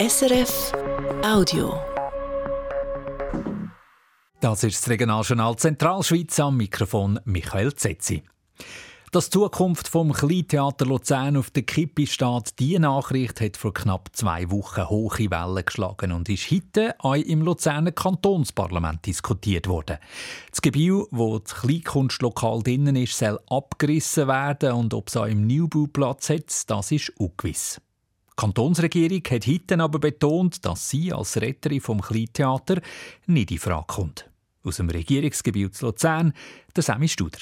SRF Audio. Das ist das Regionaljournal Zentralschweiz am Mikrofon Michael Zetzi. Dass die Zukunft vom Kleintheater Luzern auf der Kippe steht, diese Nachricht hat vor knapp zwei Wochen hohe Wellen geschlagen und ist heute auch im Luzerner Kantonsparlament diskutiert worden. Das Gebiet, wo das Kleinkunstlokal drinnen ist, soll abgerissen werden und ob es auch im Neubauplatz hat, das ist ungewiss. Die Kantonsregierung hat heute aber betont, dass sie als Retterin vom Kleintheater nicht in Frage kommt. Aus dem Regierungsgebiet Luzern, der Sammy Studer.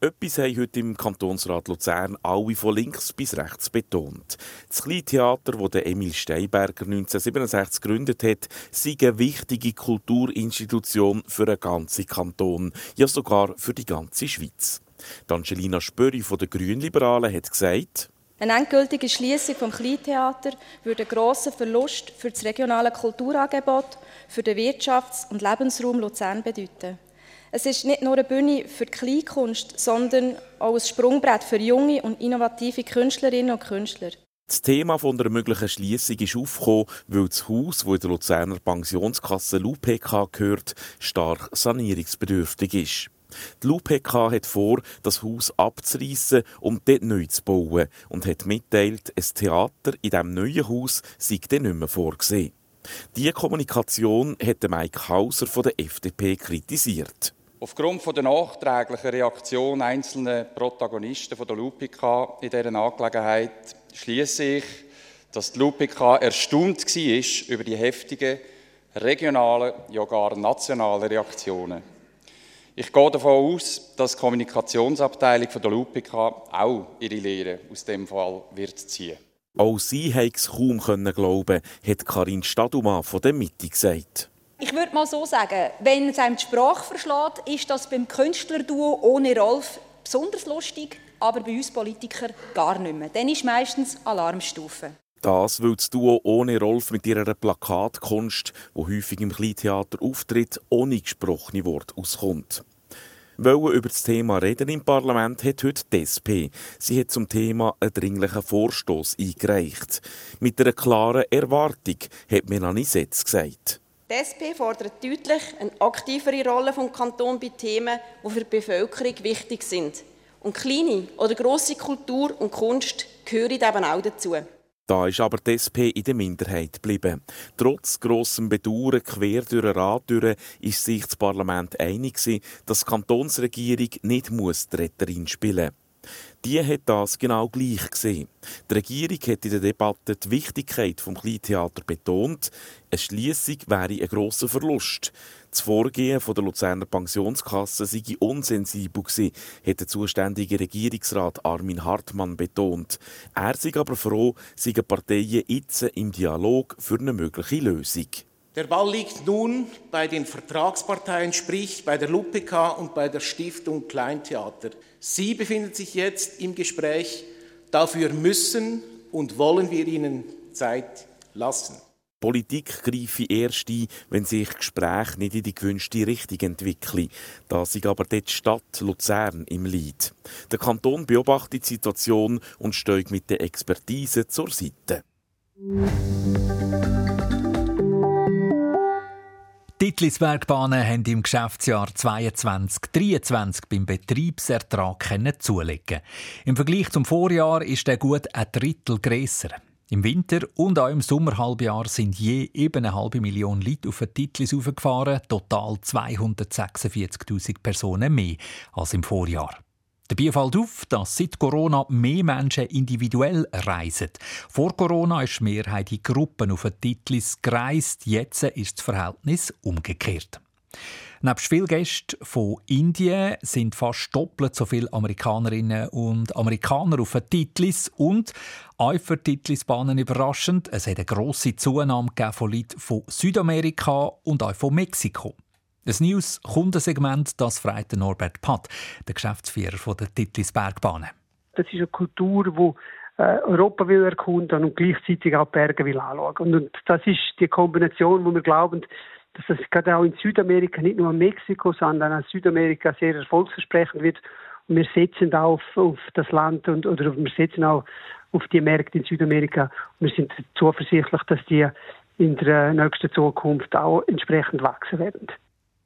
Etwas haben heute im Kantonsrat Luzern alle von links bis rechts betont. Das Kleintheater, das Emil Steinberger 1967 gegründet hat, sei eine wichtige Kulturinstitution für den ganzen Kanton, ja sogar für die ganze Schweiz. Angelina Spöri von den Grünliberalen hat gesagt, eine endgültige Schließung vom Kleintheater würde einen grossen Verlust für das regionale Kulturangebot, für den Wirtschafts- und Lebensraum Luzern bedeuten. Es ist nicht nur eine Bühne für die Kleinkunst, sondern auch ein Sprungbrett für junge und innovative Künstlerinnen und Künstler. Das Thema von einer möglichen Schließung ist aufgekommen, weil das Haus, das in der Luzerner Pensionskasse LUPK gehört, stark sanierungsbedürftig ist. Die LUPK hat vor, das Haus abzureißen und dort neu zu bauen und hat mitteilt, ein Theater in diesem neuen Haus sei dann nicht mehr vorgesehen. Diese Kommunikation hat Mike Hauser von der FDP kritisiert. Aufgrund der nachträglichen Reaktion einzelner Protagonisten der LUPK in dieser Angelegenheit schließe ich, dass die LUPK erstaunt war über die heftigen regionalen, ja gar nationalen Reaktionen. Ich gehe davon aus, dass die Kommunikationsabteilung der LUPK auch ihre Lehre aus dem Fall wird ziehen. Auch sie konnte es kaum glauben, hat Karin Stadumann von der Mitte gesagt. Ich würde mal so sagen, wenn es einem die Sprache verschlägt, ist das beim Künstlerduo ohne Rolf besonders lustig, aber bei uns Politikern gar nicht mehr. Dann ist meistens Alarmstufe. Das, weil das Duo ohne Rolf mit ihrer Plakatkunst, wo häufig im Kleintheater auftritt, ohne gesprochene Wort auskommt. Wollen über das Thema reden im Parlament hat heute die SP. Sie hat zum Thema einen dringlichen Vorstoß eingereicht. Mit einer klaren Erwartung, hat Melanie Setz gesagt. Die SP fordert deutlich eine aktivere Rolle vom Kanton bei Themen, die für die Bevölkerung wichtig sind. Und kleine oder grosse Kultur und Kunst gehören eben auch dazu. Da ist aber die SP in der Minderheit geblieben. Trotz grossem Bedauern quer durch den Rat durch, ist sich das Parlament einig dass die Kantonsregierung nicht die Retterin spielen muss. Die hat das genau gleich gesehen. Die Regierung hat in der Debatte die Wichtigkeit des Kleintheater betont. Eine Schließung wäre ein grosser Verlust. Das Vorgehen der Luzerner Pensionskasse sei unsensibel gewesen, hat der zuständige Regierungsrat Armin Hartmann betont. Er sei aber froh, seien Parteien jetzt im Dialog für eine mögliche Lösung. Der Ball liegt nun bei den Vertragsparteien, sprich bei der LUPK und bei der Stiftung Kleintheater. Sie befinden sich jetzt im Gespräch. Dafür müssen und wollen wir ihnen Zeit lassen. Politik greife erst ein, wenn sich Gespräche nicht in die gewünschte Richtung entwickeln. Da ist aber dort die Stadt Luzern im Lied. Der Kanton beobachtet die Situation und steht mit der Expertise zur Seite. Die Titlisbergbahnen haben im Geschäftsjahr 2022-2023 beim Betriebsertrag zulegen. Im Vergleich zum Vorjahr ist der gut ein Drittel grösser. Im Winter und auch im Sommerhalbjahr sind je eben eine halbe Million Leute auf den Titlis aufgefahren, total 246.000 Personen mehr als im Vorjahr. Dabei fällt auf, dass seit Corona mehr Menschen individuell reisen. Vor Corona ist die Mehrheit in Gruppen auf den Titlis gereist. Jetzt ist das Verhältnis umgekehrt. Neben vielen Gästen von Indien sind fast doppelt so viele Amerikanerinnen und Amerikaner auf den Titlis und auch für die überraschend, es hat eine grosse Zunahme von Leuten von Südamerika und auch von Mexiko. Das News-Kundensegment, das fragt Norbert Patt, der Geschäftsführer der Titlis Bergbahnen. Das ist eine Kultur, die äh, Europa will erkunden und gleichzeitig auch Berge will anschauen. Und das ist die Kombination, wo wir glauben, dass das gerade auch in Südamerika, nicht nur in Mexiko, sondern in Südamerika sehr erfolgsversprechend wird. Und wir setzen auf, auf das Land und oder wir setzen auch auf die Märkte in Südamerika. Und wir sind zuversichtlich, dass die in der nächsten Zukunft auch entsprechend wachsen werden.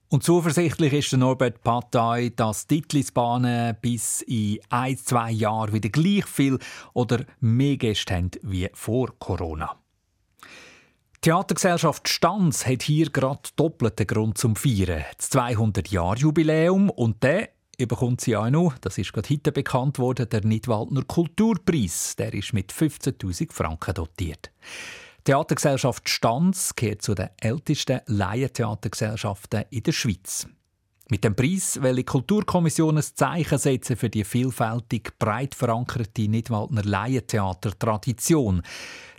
Und zuversichtlich ist der Norbert Patay, dass Titlisbahnen bis in ein, zwei Jahren wieder gleich viel oder mehr Gäste haben wie vor Corona. Die Theatergesellschaft Stanz hat hier gerade doppelten Grund zum Feiern. Das 200-Jahr-Jubiläum und der bekommt sie auch noch, das ist gerade heute bekannt worden, der Nidwaldner Kulturpreis. Der ist mit 15.000 Franken dotiert. Theatergesellschaft Stanz gehört zu den ältesten Laientheatergesellschaften in der Schweiz. Mit dem Preis will die Kulturkommission ein Zeichen setzen für die vielfältig breit verankerte Nidwaldner Laientheater-Tradition.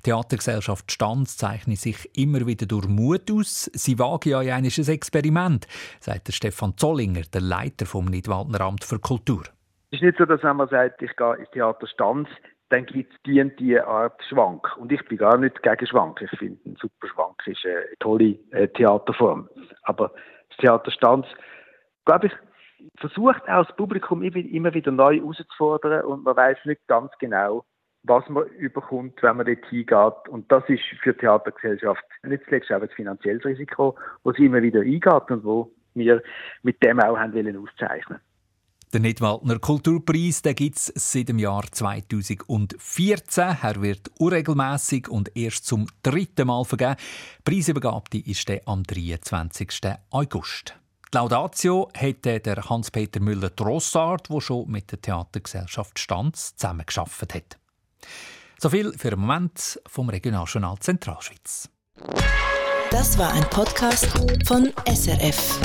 Theatergesellschaft Stanz zeichnet sich immer wieder durch Mut aus. Sie wage ja ein Experiment, sagt der Stefan Zollinger, der Leiter vom Nidwaldner Amt für Kultur. Es ist nicht so, dass man sagt, ich gehe ins Theater Stanz, dann gibt es die und die Art Schwank. Und ich bin gar nicht gegen Schwank. Ich finde, ein super Schwank ist eine tolle äh, Theaterform. Aber das Theater Stanz glaube ich, versucht auch das Publikum immer wieder neu herauszufordern und man weiß nicht ganz genau, was man überkommt, wenn man dort hingeht. Und das ist für die Theatergesellschaft nicht zuletzt auch ein finanzielles Risiko, das sie immer wieder eingeht und wo wir mit dem auch haben wollen auszeichnen. Der Nidwaldner Kulturpreis gibt es seit dem Jahr 2014. Er wird unregelmäßig und erst zum dritten Mal vergeben. Preisübergabe ist am 23. August. Die Laudatio hätte der Hans-Peter Müller-Drossard, der schon mit der Theatergesellschaft Stanz zusammengearbeitet hat. So viel für den Moment vom Regionaljournal Zentralschweiz. Das war ein Podcast von SRF.